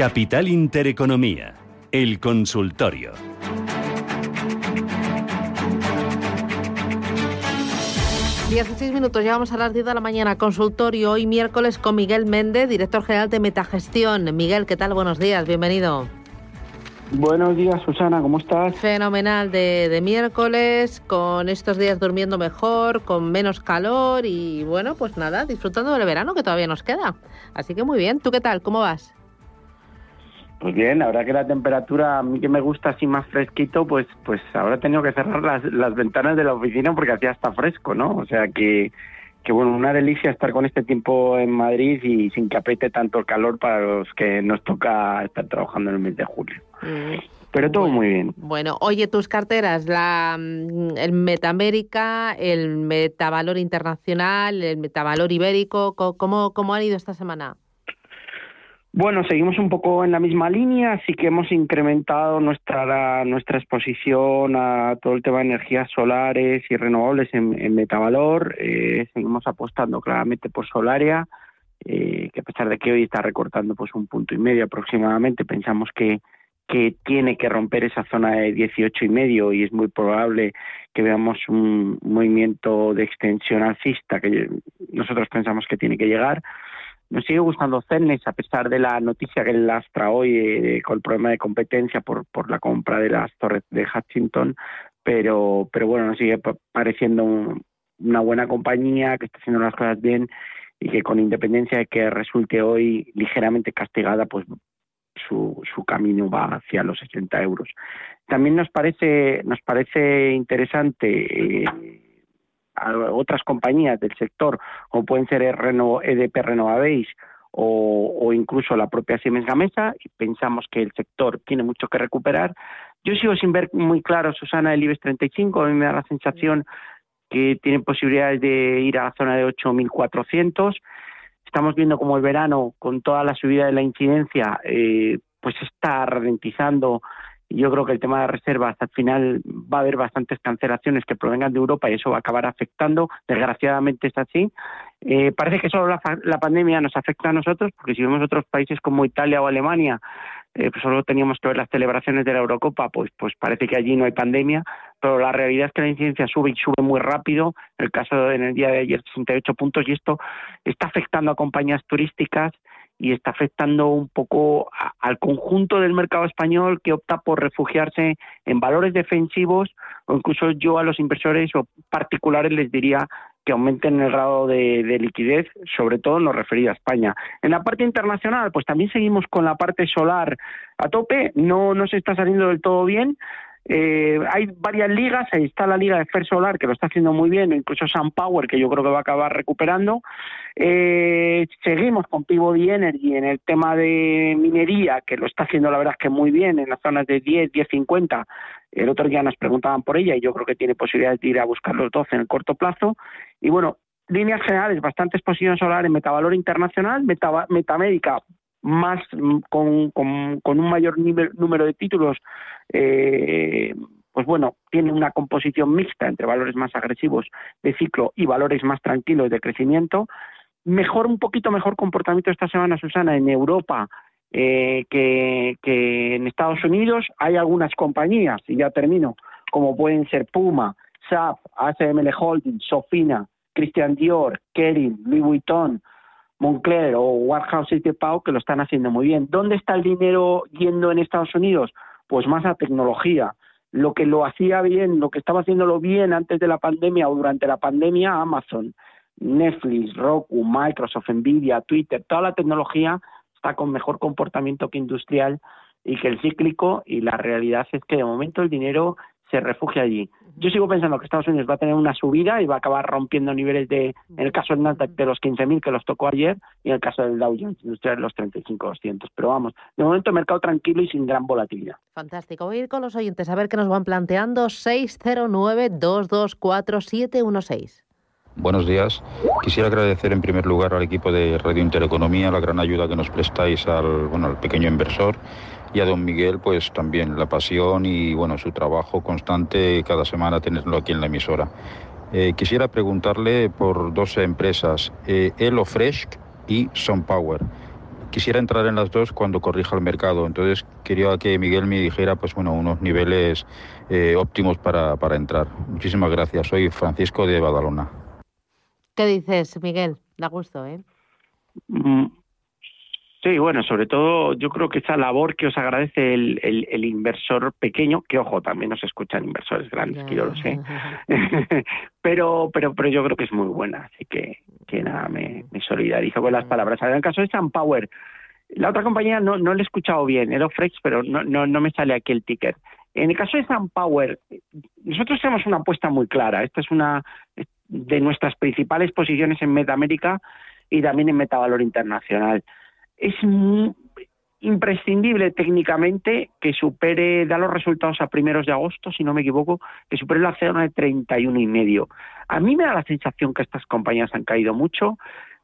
Capital Intereconomía, el consultorio. Dieciséis minutos, ya vamos a las 10 de la mañana. Consultorio hoy miércoles con Miguel Méndez, director general de Metagestión. Miguel, ¿qué tal? Buenos días, bienvenido. Buenos días, Susana, ¿cómo estás? Fenomenal de, de, miércoles, con estos días durmiendo mejor, con menos calor y bueno, pues nada, disfrutando del verano que todavía nos queda. Así que muy bien, ¿tú qué tal? ¿Cómo vas? Pues bien, ahora que la temperatura a mí que me gusta así más fresquito, pues pues ahora he tenido que cerrar las, las ventanas de la oficina porque hacía hasta fresco, ¿no? O sea que, que bueno, una delicia estar con este tiempo en Madrid y sin que apete tanto el calor para los que nos toca estar trabajando en el mes de julio. Mm. Pero todo muy bien. Bueno, oye, tus carteras, la, mm, el Metamérica, el Metavalor Internacional, el Metavalor Ibérico, ¿cómo, cómo han ido esta semana? Bueno, seguimos un poco en la misma línea, así que hemos incrementado nuestra nuestra exposición a todo el tema de energías solares y renovables en, en Metavalor. Eh, seguimos apostando claramente por Solaria, eh, que a pesar de que hoy está recortando pues un punto y medio aproximadamente, pensamos que que tiene que romper esa zona de 18 y medio y es muy probable que veamos un movimiento de extensión alcista que nosotros pensamos que tiene que llegar. Nos sigue gustando Cernes, a pesar de la noticia que lastra hoy eh, con el problema de competencia por, por la compra de las torres de Hutchinson, pero, pero bueno, nos sigue pareciendo una buena compañía que está haciendo las cosas bien y que con independencia de que resulte hoy ligeramente castigada, pues su, su camino va hacia los 60 euros. También nos parece, nos parece interesante eh, otras compañías del sector, como pueden ser EDP Renovabéis o, o incluso la propia Siemens Gamesa, y pensamos que el sector tiene mucho que recuperar. Yo sigo sin ver muy claro, Susana, el IBEX 35, a mí me da la sensación que tiene posibilidades de ir a la zona de 8.400. Estamos viendo como el verano, con toda la subida de la incidencia, eh, pues está ralentizando yo creo que el tema de reservas al final va a haber bastantes cancelaciones que provengan de Europa y eso va a acabar afectando. Desgraciadamente es así. Eh, parece que solo la, la, pandemia nos afecta a nosotros, porque si vemos otros países como Italia o Alemania, eh, pues solo teníamos que ver las celebraciones de la Eurocopa, pues, pues parece que allí no hay pandemia, pero la realidad es que la incidencia sube y sube muy rápido. En el caso de, en el día de ayer, 68 puntos, y esto está afectando a compañías turísticas y está afectando un poco al conjunto del mercado español que opta por refugiarse en valores defensivos o incluso yo a los inversores o particulares les diría que aumenten el grado de, de, liquidez, sobre todo en lo referido a España. En la parte internacional, pues también seguimos con la parte solar a tope, no, no se está saliendo del todo bien, eh, hay varias ligas, ahí está la liga de Fer Solar que lo está haciendo muy bien, incluso Sun Power que yo creo que va a acabar recuperando. Eh, seguimos con Pivot Energy en el tema de minería que lo está haciendo la verdad que muy bien en las zonas de 10, 10, 50. El otro día nos preguntaban por ella y yo creo que tiene posibilidades de ir a buscar los 12 en el corto plazo. Y bueno, líneas generales, bastante exposición solar en Metavalor Internacional, Meta, Metamédica más mm, con, con, con un mayor nivel, número de títulos, eh, pues bueno, tiene una composición mixta entre valores más agresivos de ciclo y valores más tranquilos de crecimiento. Mejor, un poquito mejor comportamiento esta semana, Susana, en Europa eh, que, que en Estados Unidos. Hay algunas compañías, y ya termino, como pueden ser Puma, SAP, ASML Holding, Sofina, Christian Dior, Kering, Louis Vuitton, Moncler o Warehouse de Pau que lo están haciendo muy bien. ¿Dónde está el dinero yendo en Estados Unidos? Pues más a tecnología. Lo que lo hacía bien, lo que estaba haciéndolo bien antes de la pandemia o durante la pandemia, Amazon, Netflix, Roku, Microsoft, Nvidia, Twitter, toda la tecnología está con mejor comportamiento que industrial y que el cíclico y la realidad es que de momento el dinero se refugia allí. Yo sigo pensando que Estados Unidos va a tener una subida y va a acabar rompiendo niveles de, en el caso del Nasdaq, de los 15.000 que los tocó ayer y en el caso del Dow Jones Industrial de los 35.200. Pero vamos, de momento mercado tranquilo y sin gran volatilidad. Fantástico. Voy a ir con los oyentes a ver qué nos van planteando. 609-224-716. Buenos días. Quisiera agradecer en primer lugar al equipo de Radio Intereconomía la gran ayuda que nos prestáis al, bueno, al pequeño inversor y a don Miguel pues también la pasión y bueno su trabajo constante cada semana tenerlo aquí en la emisora. Eh, quisiera preguntarle por dos empresas, eh, Elo Fresh y Power Quisiera entrar en las dos cuando corrija el mercado, entonces quería que Miguel me dijera pues bueno unos niveles eh, óptimos para, para entrar. Muchísimas gracias. Soy Francisco de Badalona. ¿Qué dices, Miguel? Da gusto, ¿eh? Mm, Sí, bueno, sobre todo yo creo que esa labor que os agradece el, el, inversor pequeño, que ojo, también nos escuchan inversores grandes, que yo lo sé, pero, pero, pero yo creo que es muy buena, así que, que nada, me, me solidarizo con las palabras. En el caso de SunPower, la otra compañía no, no le he escuchado bien, era Frex, pero no, no, no me sale aquí el ticker. En el caso de SunPower, nosotros tenemos una apuesta muy clara. Esta es una de nuestras principales posiciones en Metamérica y también en Metavalor Internacional es imprescindible técnicamente que supere, da los resultados a primeros de agosto, si no me equivoco, que supere la zona de 31 y medio. A mí me da la sensación que estas compañías han caído mucho.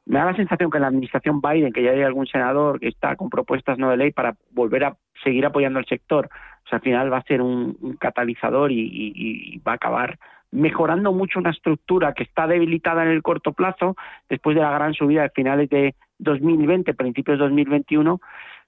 Me da la sensación que en la administración Biden, que ya hay algún senador que está con propuestas no de ley para volver a seguir apoyando al sector, o sea, al final va a ser un, catalizador y va a acabar mejorando mucho una estructura que está debilitada en el corto plazo después de la gran subida de finales de 2020, principios de 2021,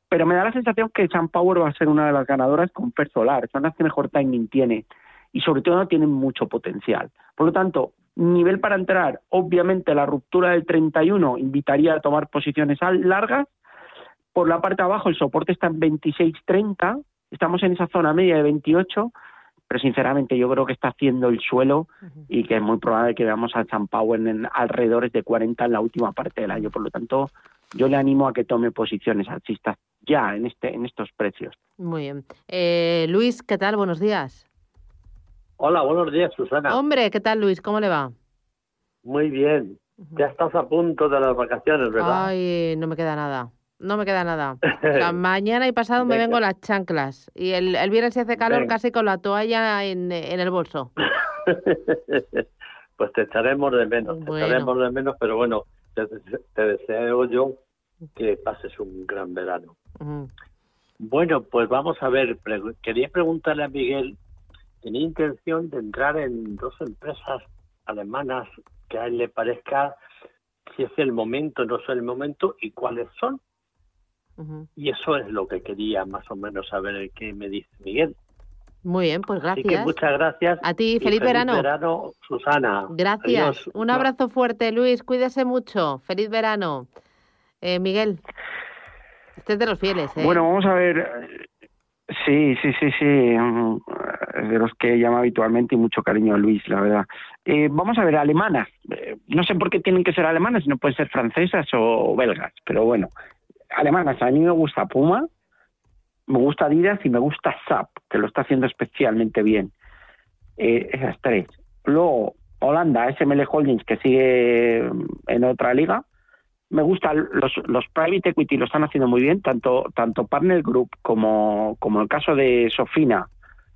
pero me da la sensación que SunPower va a ser una de las ganadoras con Fer Solar, son las que mejor timing tiene y sobre todo tienen mucho potencial. Por lo tanto, nivel para entrar, obviamente la ruptura del 31 invitaría a tomar posiciones largas. Por la parte de abajo el soporte está en 26.30, estamos en esa zona media de 28 pero sinceramente yo creo que está haciendo el suelo y que es muy probable que veamos a San Power en alrededores de 40 en la última parte del año. Por lo tanto, yo le animo a que tome posiciones alcistas ya en este en estos precios. Muy bien. Eh, Luis, ¿qué tal? Buenos días. Hola, buenos días, Susana. Hombre, ¿qué tal, Luis? ¿Cómo le va? Muy bien. Ya estás a punto de las vacaciones, ¿verdad? Ay, no me queda nada. No me queda nada. mañana y pasado me vengo las chanclas. Y el, el viernes se hace calor casi con la toalla en, en el bolso. pues te echaremos de menos, te echaremos de menos, pero bueno, te, deseo yo que pases un gran verano. Bueno, pues vamos a ver, quería preguntarle a Miguel, tenía intención de entrar en dos empresas alemanas que a él le parezca si es el momento, no es el momento y cuáles son. Y eso es lo que quería más o menos saber qué me dice Miguel. Muy bien, pues gracias. muchas gracias. A ti, feliz, verano. verano, Susana. Gracias. Un abrazo fuerte, Luis. Cuídese mucho. Feliz verano. Eh, Miguel, este es de los fieles, ¿eh? Bueno, vamos a ver. Sí, sí, sí, sí. De los que llama habitualmente y mucho cariño a Luis, la verdad. Eh, vamos a ver, alemanas. Eh, no sé por qué tienen que ser alemanas, no pueden ser francesas o belgas, pero bueno, alemanas. A mí me gusta Puma, me gusta Adidas y me gusta SAP, que lo está haciendo especialmente bien. Eh, esas tres. Luego, Holanda, SML Holdings, que sigue en otra liga. Me gustan los, los private equity, lo están haciendo muy bien, tanto, tanto Partner Group como, como el caso de Sofina.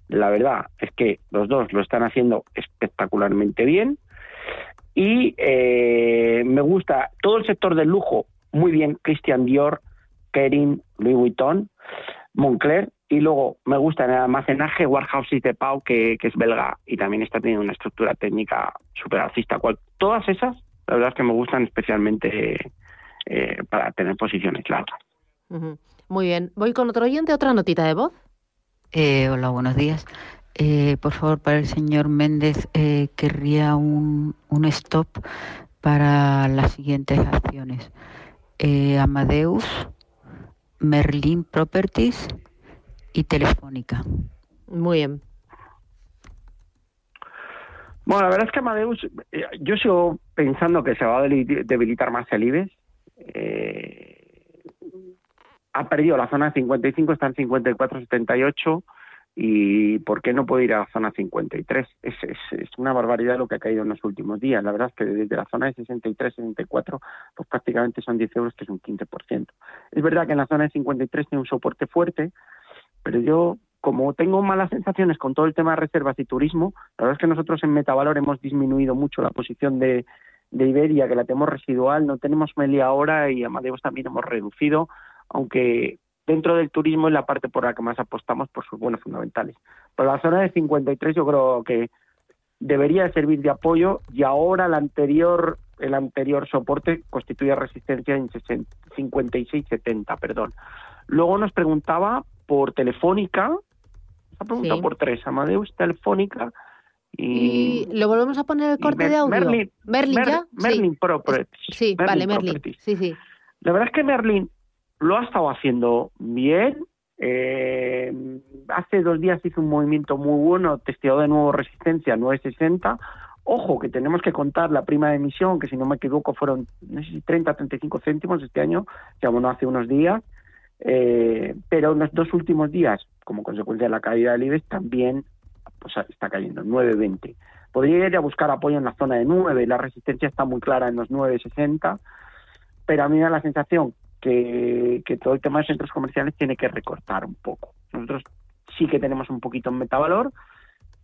La verdad es que los dos lo están haciendo espectacularmente bien. Y eh, me gusta todo el sector del lujo, muy bien Christian Dior, Kering, Louis Vuitton, Moncler y luego me gusta en el almacenaje Warhouses de Pau que, es belga y también está teniendo una estructura técnica súper alcista. todas esas, la verdad es que me gustan especialmente eh, para tener posiciones largas. Muy bien. Voy con otro oyente, otra notita de voz. Eh, hola, buenos días. Eh, por favor, para el señor Méndez, querría un, un stop para las siguientes acciones. Eh, Amadeus, Merlin Properties y Telefónica. Muy bien. Bueno, la verdad es que Amadeus, eh, yo sigo pensando que se va a debilitar más el IBEX. Eh, ha perdido la zona de 55, está en 54,78 y ¿por qué no puede ir a la zona 53? Es, es, es, una barbaridad lo que ha caído en los últimos días. La verdad es que desde la zona de 63, 64, pues prácticamente son 10 euros, que es un 15%. Es verdad que en la zona de 53 tiene un soporte fuerte, pero yo, como tengo malas sensaciones con todo el tema de reservas y turismo, la verdad es que nosotros en Metavalor hemos disminuido mucho la posición de, Iberia, que la tenemos residual, no tenemos Melia ahora y Amadeus también hemos reducido, aunque dentro del turismo es la parte por la que más apostamos por sus buenos fundamentales. Por la zona de 53 yo creo que debería servir de apoyo y ahora el anterior el anterior soporte constituye resistencia en 56-70, perdón. Luego nos preguntaba por Telefónica, nos ha preguntado por tres, Amadeus, Telefónica y, y... ¿Lo volvemos a poner el corte de audio? Merlin, Merlin, ¿ya? Merlin Properties. Sí, vale, Merlin. Sí, sí. La verdad es que Merlin lo ha estado haciendo bien. Eh, hace dos días hizo un movimiento muy bueno, testeado de nuevo resistencia 960. Ojo, que tenemos que contar la prima de emisión, que si no me equivoco fueron, no sé si 30, 35 céntimos este año, ya bueno, hace unos días. Eh, pero en los dos últimos días, como consecuencia de la caída del IBEX, también pues está cayendo, 9.20. Podría ir a buscar apoyo en la zona de 9, la resistencia está muy clara en los 9.60, pero a mí me da la sensación que, todo el tema de centros comerciales tiene que recortar un poco. Nosotros sí que tenemos un poquito en metavalor,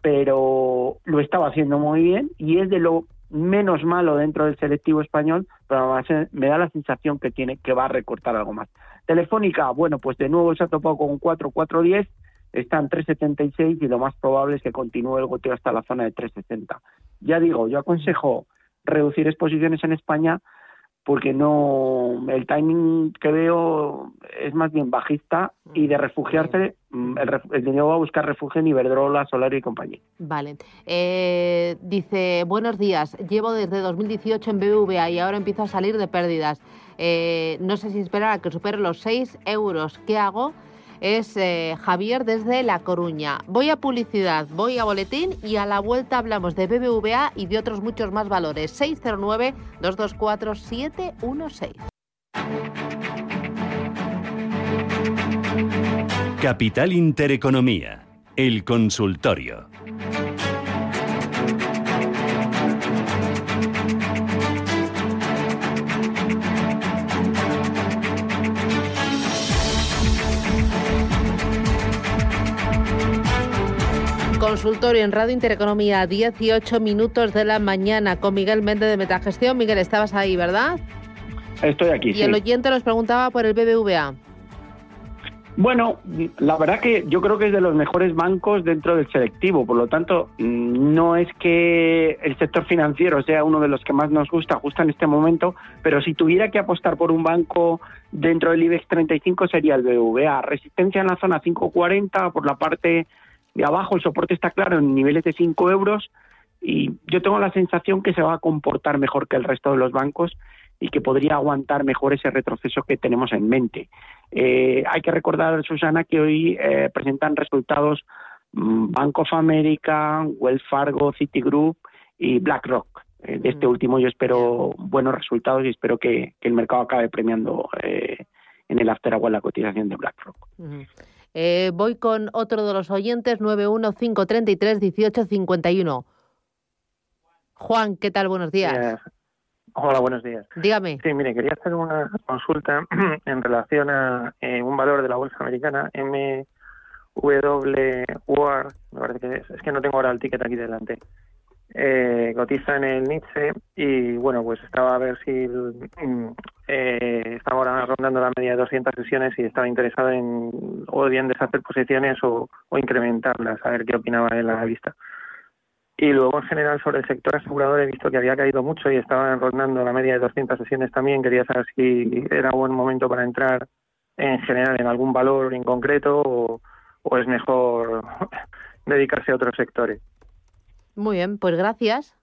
pero lo estaba haciendo muy bien y es de lo menos malo dentro del selectivo español, pero me da la sensación que tiene que va a recortar algo más. Telefónica, bueno, pues de nuevo se ha topado con un 4, 4, 10, está en 3,76 y lo más probable es que continúe el goteo hasta la zona de 3,60. Ya digo, yo aconsejo reducir exposiciones en España porque no el timing que veo es más bien bajista y de refugiarse mm, el, dinero va a buscar refugio en Iberdrola, Solar y compañía. Vale. Eh, dice, buenos días, llevo desde 2018 en BBVA y ahora empiezo a salir de pérdidas. Eh, no sé si esperar a que supere los 6 euros. ¿Qué hago? Es eh, Javier desde La Coruña. Voy a publicidad, voy a boletín y a la vuelta hablamos de BBVA y de otros muchos más valores. 609-224-716. Capital Intereconomía, el consultorio. Consultorio en Radio Intereconomía, 18 minutos de la mañana con Miguel Méndez de Metagestión. Miguel, estabas ahí, ¿verdad? Estoy aquí. Y el oyente nos preguntaba por el BBVA. Bueno, la verdad que yo creo que es de los mejores bancos dentro del selectivo, por lo tanto, no es que el sector financiero sea uno de los que más nos gusta justo en este momento, pero si tuviera que apostar por un banco dentro del IBEX 35 sería el BBVA. Resistencia en la zona 540 por la parte de abajo el soporte está claro en niveles de 5 euros y yo tengo la sensación que se va a comportar mejor que el resto de los bancos y que podría aguantar mejor ese retroceso que tenemos en mente. Eh, hay que recordar, Susana, que hoy eh, presentan resultados mm, Bank of America, Wells Fargo, Citigroup y BlackRock. Eh, de este mm. último yo espero buenos resultados y espero que, el mercado acabe premiando en el after agua la cotización de BlackRock. Eh, voy con otro de los oyentes, 915331851. Juan, ¿qué tal? Buenos días. Hola, buenos días. Dígame. Sí, mire, quería hacer una consulta en relación a eh, un valor de la bolsa americana, MW War, me parece que es, es que no tengo ahora el ticket aquí delante eh, cotiza en el Nietzsche y bueno, pues estaba a ver si mm, eh, estaba ahora rondando la media de 200 sesiones y estaba interesado en o bien deshacer posiciones o, incrementarlas, a ver qué opinaba a la vista. Y luego en general sobre el sector asegurador he visto que había caído mucho y estaba rondando la media de 200 sesiones también. Quería saber si era buen momento para entrar en general en algún valor en concreto o, o es mejor dedicarse a otros sectores. Muy bien, pues gracias.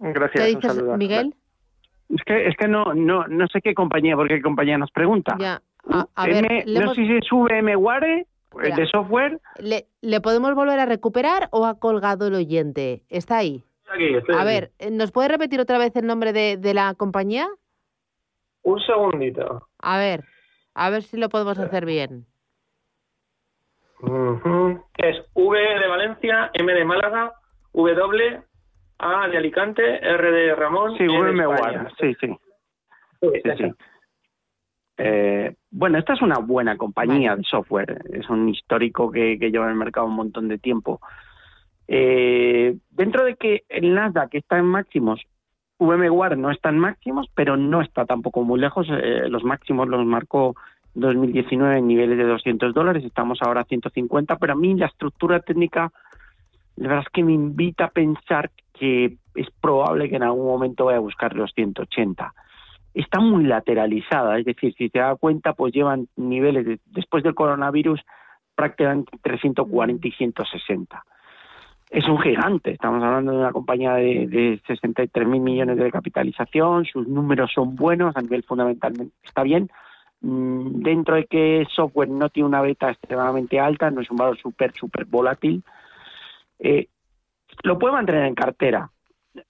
Gracias. ¿Qué dices, Miguel? Es que, es que no, no, no sé qué compañía, porque qué compañía nos pregunta. Ya. A, ver, no sé si sube MWare de software. Le, ¿Le podemos volver a recuperar o ha colgado el oyente? ¿Está ahí? Aquí, a ver, ¿nos puede repetir otra vez el nombre de, de la compañía? Un segundito. A ver, a ver si lo podemos hacer bien. Es V de Valencia, M de Málaga, W, A de Alicante, R de Ramón. Sí, VMware, sí, sí. sí, eh, bueno, esta es una buena compañía de software, es un histórico que, lleva en el mercado un montón de tiempo. Eh, dentro de que el Nasdaq está en máximos, VMware no está en máximos, pero no está tampoco muy lejos, eh, los máximos los marcó 2019 en niveles de 200 dólares, estamos ahora a 150, pero a mí la estructura técnica, la verdad es que me invita a pensar que es probable que en algún momento vaya a buscar los 180. Está muy lateralizada, es decir, si se da cuenta, pues llevan niveles después del coronavirus prácticamente entre 140 y 160. Es un gigante, estamos hablando de una compañía de, de 63 mil millones de capitalización, sus números son buenos, a nivel fundamental está bien, Mm, dentro de que software no tiene una beta extremadamente alta, no es un valor súper, súper volátil, eh, lo puedo mantener en cartera.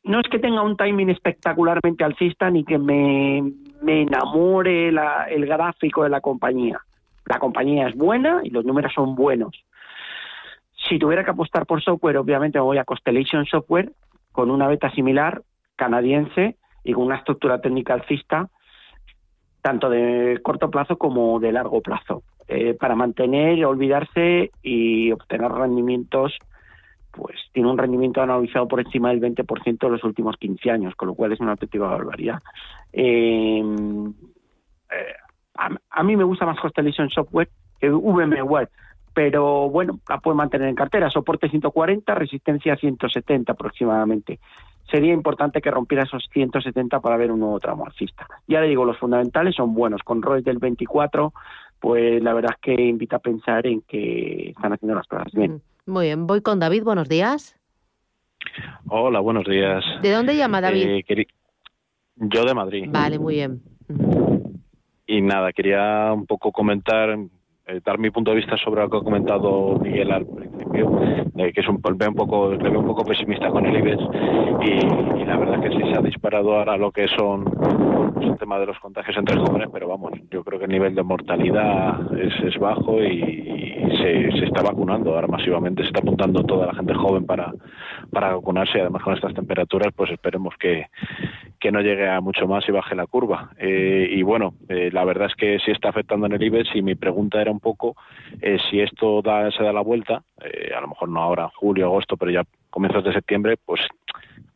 No es que tenga un timing espectacularmente alcista ni que me, me enamore el gráfico de la compañía. La compañía es buena y los números son buenos. Si tuviera que apostar por software, obviamente me voy a Constellation Software con una beta similar canadiense y con una estructura técnica alcista tanto de corto plazo como de largo plazo, eh, para mantener, olvidarse y obtener rendimientos, pues tiene un rendimiento analizado por encima del 20% en los últimos 15 años, con lo cual es una auténtica barbaridad. Em, eh, a, mí me gusta más Constellation Software que VMware, pero bueno, la puede mantener en cartera, soporte 140, resistencia 170 aproximadamente sería importante que rompiera esos 170 para ver un nuevo tramo alcista. Ya le digo, los fundamentales son buenos. Con ROEs del 24, pues la verdad es que invita a pensar en que están haciendo las cosas bien. Muy bien, voy con David, buenos días. Hola, buenos días. ¿De dónde llama David? Eh, yo de Madrid. Vale, muy bien. Y nada, quería un poco comentar eh, dar mi punto de vista sobre lo que ha comentado Miguel al principio, que es un, un poco, le veo un poco pesimista con el IBEX y, la verdad que sí se ha disparado ahora lo que son pues, el tema de los contagios entre jóvenes, pero vamos, yo creo que el nivel de mortalidad es, es bajo y, se, se, está vacunando ahora masivamente, se está apuntando toda la gente joven para, para vacunarse y además con estas temperaturas pues esperemos que, que no llegue a mucho más y baje la curva. Eh, y bueno, eh, la verdad es que sí está afectando en el IBEX y mi pregunta era un poco eh, si esto da, se da la vuelta, a lo mejor no ahora, julio, agosto, pero ya comienzos de septiembre, pues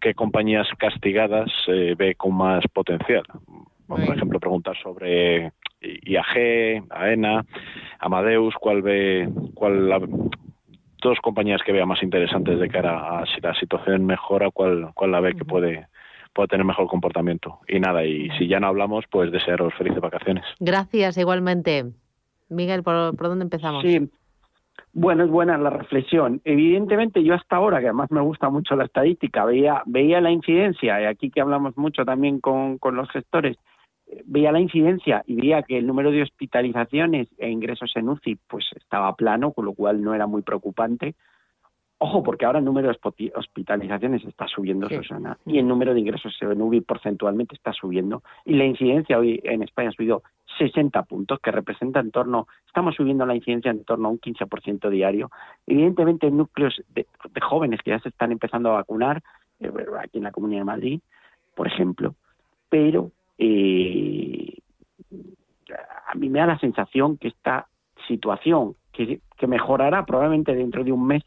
qué compañías castigadas ve con más potencial. por ejemplo, preguntar sobre IAG, AENA, Amadeus, cuál ve, cuál la, dos compañías que vea más interesantes de cara a si la situación mejora, cuál, cuál la ve que puede pueda tener mejor comportamiento. Y nada, y si ya no hablamos, pues desearos felices vacaciones. Gracias, igualmente. Miguel, ¿por, dónde empezamos? Sí, bueno, es buena la reflexión. Evidentemente, yo hasta ahora, que además me gusta mucho la estadística, veía, veía la incidencia, y aquí que hablamos mucho también con, con los gestores, veía la incidencia y veía que el número de hospitalizaciones e ingresos en UCI pues estaba plano, con lo cual no era muy preocupante. Ojo, porque ahora el número de hospitalizaciones está subiendo, Susana, y el número de ingresos en UBI porcentualmente está subiendo. Y la incidencia hoy en España ha subido 60 puntos, que representa en torno, estamos subiendo la incidencia en torno a un 15% diario. Evidentemente, núcleos de, jóvenes que ya se están empezando a vacunar, eh, aquí en la Comunidad de Madrid, por ejemplo, pero eh, a mí me da la sensación que esta situación, que mejorará probablemente dentro de un mes,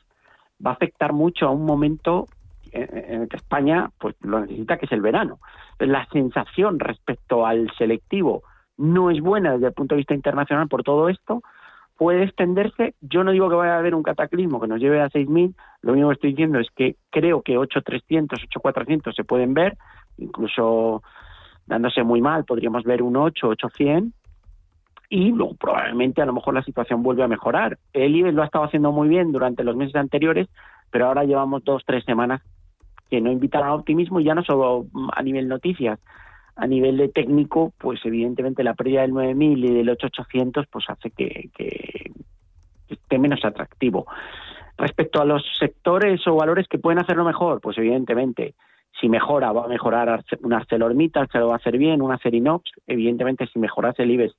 va a afectar mucho a un momento en el que España pues lo necesita, que es el verano. La sensación respecto al selectivo no es buena desde el punto de vista internacional por todo esto, puede extenderse. Yo no digo que vaya a haber un cataclismo que nos lleve a 6.000, lo único que estoy diciendo es que creo que 8.300, 8.400 se pueden ver, incluso dándose muy mal podríamos ver un 8, 8.100, y luego probablemente a lo mejor la situación vuelve a mejorar. El IBEX lo ha estado haciendo muy bien durante los meses anteriores, pero ahora llevamos dos, tres semanas que no invitan al optimismo y ya no solo a nivel noticias, a nivel de técnico, pues evidentemente la pérdida del 9.000 y del 8.800 pues hace que, que, esté menos atractivo. Respecto a los sectores o valores que pueden hacerlo mejor, pues evidentemente si mejora va a mejorar un ArcelorMittal, se lo va a hacer bien, un Acerinox, evidentemente si mejorase el IBEX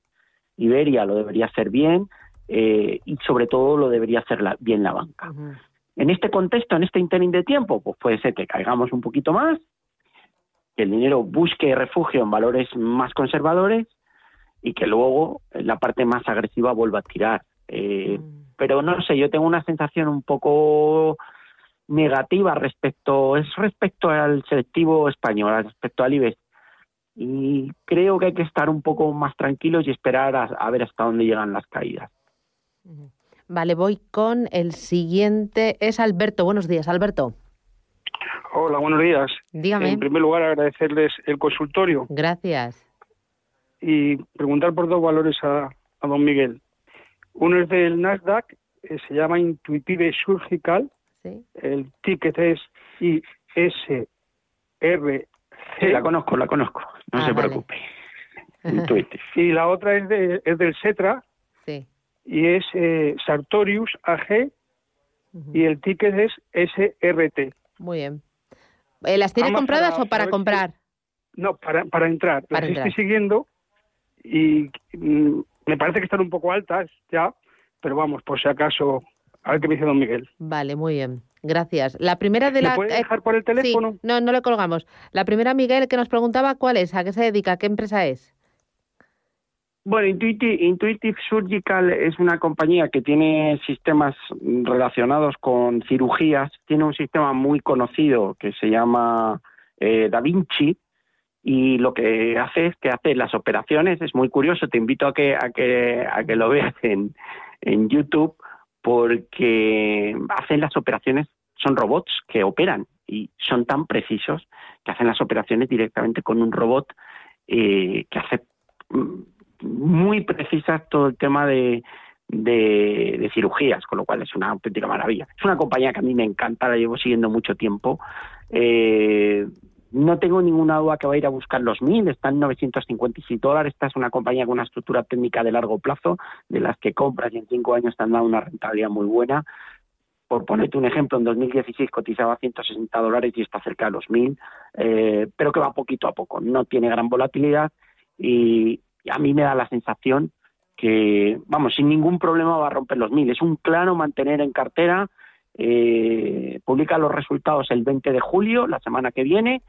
Iberia lo debería hacer bien eh, y sobre todo lo debería hacer bien la banca. En este contexto, en este interín de tiempo, pues puede ser que caigamos un poquito más, que el dinero busque refugio en valores más conservadores y que luego la parte más agresiva vuelva a tirar. Eh, pero no sé, yo tengo una sensación un poco negativa respecto, es respecto al selectivo español, respecto al IBEX y creo que hay que estar un poco más tranquilos y esperar a, ver hasta dónde llegan las caídas. Vale, voy con el siguiente. Es Alberto. Buenos días, Alberto. Hola, buenos días. Dígame. En primer lugar, agradecerles el consultorio. Gracias. Y preguntar por dos valores a, don Miguel. Uno es del Nasdaq, eh, se llama Intuitive Surgical. ¿Sí? El ticket es ISR Sí, la conozco, la conozco, no ah, se preocupe. y la otra es, de, es del Cetra sí. y es eh, Sartorius AG y el ticket es SRT. Muy bien. Eh, ¿Las tiene compradas o para comprar? no, para, para entrar. Las estoy siguiendo y mm, me parece que están un poco altas ya, pero vamos, por si acaso, a ver qué me dice don Miguel. Vale, muy bien. Gracias. La primera de la. puede dejar por el teléfono? no, no le colgamos. La primera, Miguel, que nos preguntaba cuál es, a qué se dedica, qué empresa es. Bueno, Intuitive, Surgical es una compañía que tiene sistemas relacionados con cirugías. Tiene un sistema muy conocido que se llama eh, Da Vinci y lo que hace es que hace las operaciones. Es muy curioso. Te invito a que a que a que lo veas en en YouTube porque hacen las operaciones, son robots que operan y son tan precisos que hacen las operaciones directamente con un robot eh, que hace mm, muy precisas todo el tema de, de, cirugías, con lo cual es una auténtica maravilla. Es una compañía que a mí me encanta, la llevo siguiendo mucho tiempo. Eh, no tengo ninguna duda que va a ir a buscar los mil, están 956 dólares. Esta es una compañía con una estructura técnica de largo plazo, de las que compras y en cinco años están dando una rentabilidad muy buena. Por ponerte un ejemplo, en 2016 cotizaba 160 dólares y está cerca de los mil, eh, pero que va poquito a poco. No tiene gran volatilidad y, a mí me da la sensación que, vamos, sin ningún problema va a romper los mil. Es un claro mantener en cartera. Eh, publica los resultados el 20 de julio, la semana que viene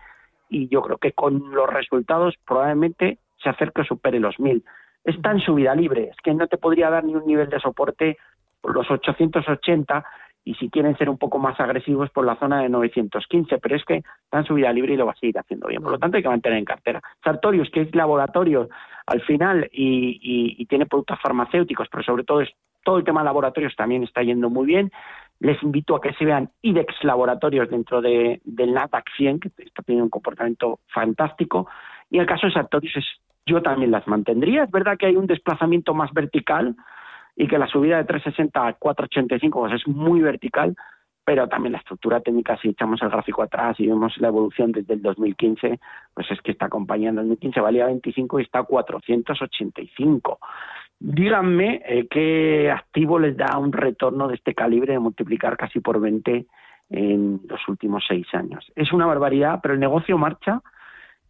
y yo creo que con los resultados probablemente se acerque o supere los 1000. Está en subida libre, es que no te podría dar ni un nivel de soporte por los 880 y si quieren ser un poco más agresivos por la zona de 915, pero es que está en subida libre y lo va a seguir haciendo bien. Por lo tanto, hay que mantener en cartera. Sartorius, que es laboratorio al final y, y tiene productos farmacéuticos, pero sobre todo es todo el tema de laboratorios también está yendo muy bien les invito a que se vean IDEX Laboratorios dentro de, del NATAC 100, que está teniendo un comportamiento fantástico. Y en el caso de Sartorius, yo también las mantendría. Es verdad que hay un desplazamiento más vertical y que la subida de 360 a 485 pues es muy vertical, pero también la estructura técnica, si echamos el gráfico atrás y vemos la evolución desde el 2015, pues es que esta compañía en 2015 valía 25 y está a 485. Díganme eh, qué activo les da un retorno de este calibre de multiplicar casi por 20 en los últimos seis años. Es una barbaridad, pero el negocio marcha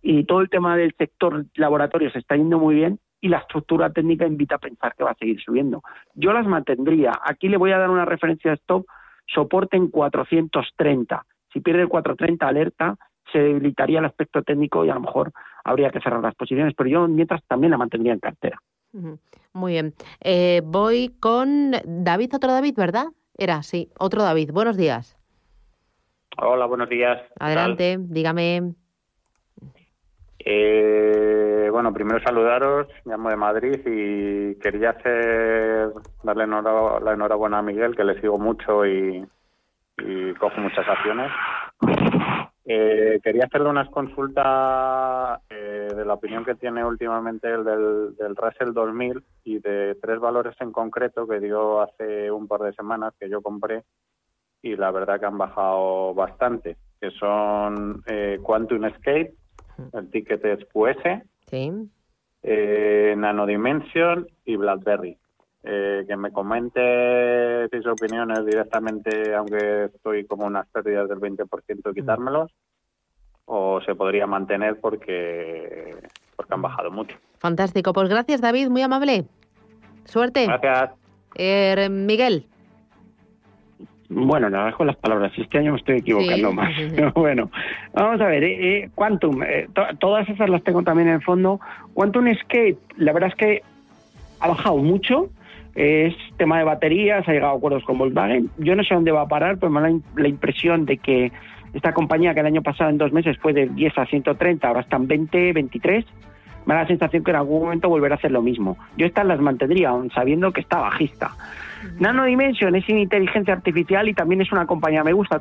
y todo el tema del sector laboratorio se está yendo muy bien y la estructura técnica invita a pensar que va a seguir subiendo. Yo las mantendría. Aquí le voy a dar una referencia de stop, soporte en 430. Si pierde el 430, alerta, se debilitaría el aspecto técnico y a lo mejor habría que cerrar las posiciones, pero yo mientras también la mantendría en cartera. Muy bien. Eh, voy con David, otro David, ¿verdad? Era, sí, otro David. Buenos días. Hola, buenos días. Adelante, dígame. Eh, bueno, primero saludaros, llamo de Madrid y quería hacer darle la enhorabuena a Miguel, que le sigo mucho y, y cojo muchas acciones. Eh, quería hacerle unas consultas eh, de la opinión que tiene últimamente el del, del Russell 2000 y de tres valores en concreto que dio hace un par de semanas que yo compré y la verdad que han bajado bastante, que son eh, Quantum Escape, el ticket es QS, sí. eh, Nano Dimension y BlackBerry. Eh, que me comente sus opiniones directamente, aunque estoy como unas pérdidas del 20% de quitármelos, o se podría mantener porque, porque han bajado mucho. Fantástico. Pues gracias, David, muy amable. Suerte. Gracias. Eh, Miguel. Bueno, la con las palabras. Este año me estoy equivocando más. bueno, vamos a ver. Eh, eh Quantum, todas esas las tengo también en el fondo. Quantum Escape, la verdad es que ha bajado mucho es tema de baterías, ha llegado a acuerdos con Volkswagen. Yo no sé dónde va a parar, pero me da la impresión de que esta compañía que el año pasado en dos meses fue de 10 a 130, ahora están 20, 23, me da la sensación que en algún momento volverá a hacer lo mismo. Yo estas las mantendría, aun sabiendo que está bajista. Nano Dimension es inteligencia artificial y también es una compañía me gusta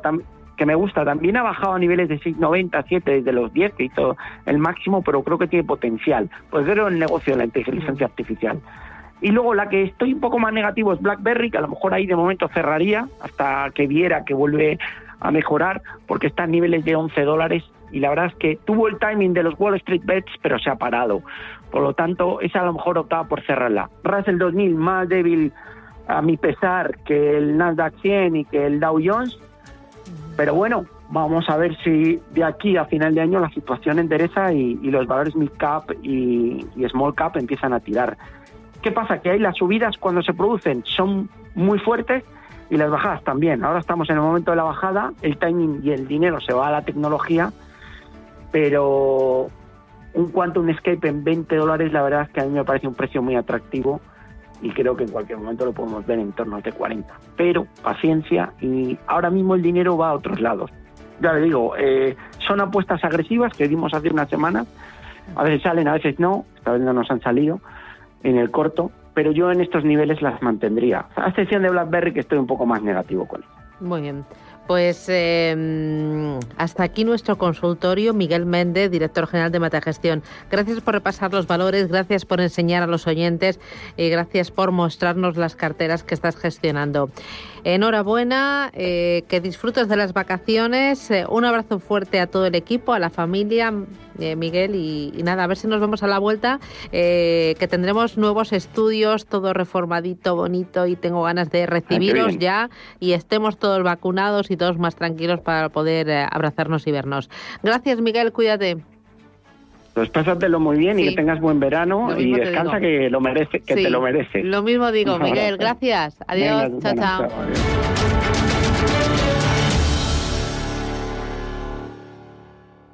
que me gusta. También ha bajado a niveles de 6,90, 7 desde los 10 que hizo el máximo, pero creo que tiene potencial. Pues creo en el negocio de la inteligencia artificial. Y luego la que estoy un poco más negativo es BlackBerry, que a lo mejor ahí de momento cerraría hasta que viera que vuelve a mejorar, porque está a niveles de 11 dólares y la verdad es que tuvo el timing de los Wall Street Bets, pero se ha parado. Por lo tanto, esa a lo mejor optaba por cerrarla. Russell 2000 más débil a mi pesar que el Nasdaq 100 y que el Dow Jones, pero bueno, vamos a ver si de aquí a final de año la situación endereza y, los valores mid cap y, y small cap empiezan a tirar. ¿Qué pasa? Que ahí las subidas cuando se producen son muy fuertes y las bajadas también. Ahora estamos en el momento de la bajada, el timing y el dinero se va a la tecnología, pero un quantum escape en 20 dólares, la verdad es que a mí me parece un precio muy atractivo y creo que en cualquier momento lo podemos ver en torno de 40. Pero paciencia y ahora mismo el dinero va a otros lados. Ya le digo, eh, son apuestas agresivas que dimos hace unas semanas. A veces salen, a veces no. Esta vez no nos han salido en el corto. Pero yo en estos niveles las mantendría. A excepción de BlackBerry, que estoy un poco más negativo con ella. Muy bien. Pues em, hasta aquí nuestro consultorio. Miguel Méndez, director general de Metagestión. Gracias por repasar los valores, gracias por enseñar a los oyentes y gracias por mostrarnos las carteras que estás gestionando. Enhorabuena, eh, que disfrutes de las vacaciones. Eh, un abrazo fuerte a todo el equipo, a la familia, eh, Miguel, y, nada, a ver si nos vemos a la vuelta, que tendremos nuevos estudios, todo reformadito, bonito, y tengo ganas de recibiros ya y estemos todos vacunados y todos más tranquilos para poder abrazarnos y vernos. Gracias, Miguel, cuídate. Pues pásatelo muy bien y que tengas buen verano y descansa que lo merece, que te lo merece. Lo mismo digo, Miguel, gracias. Adiós, chao, chao.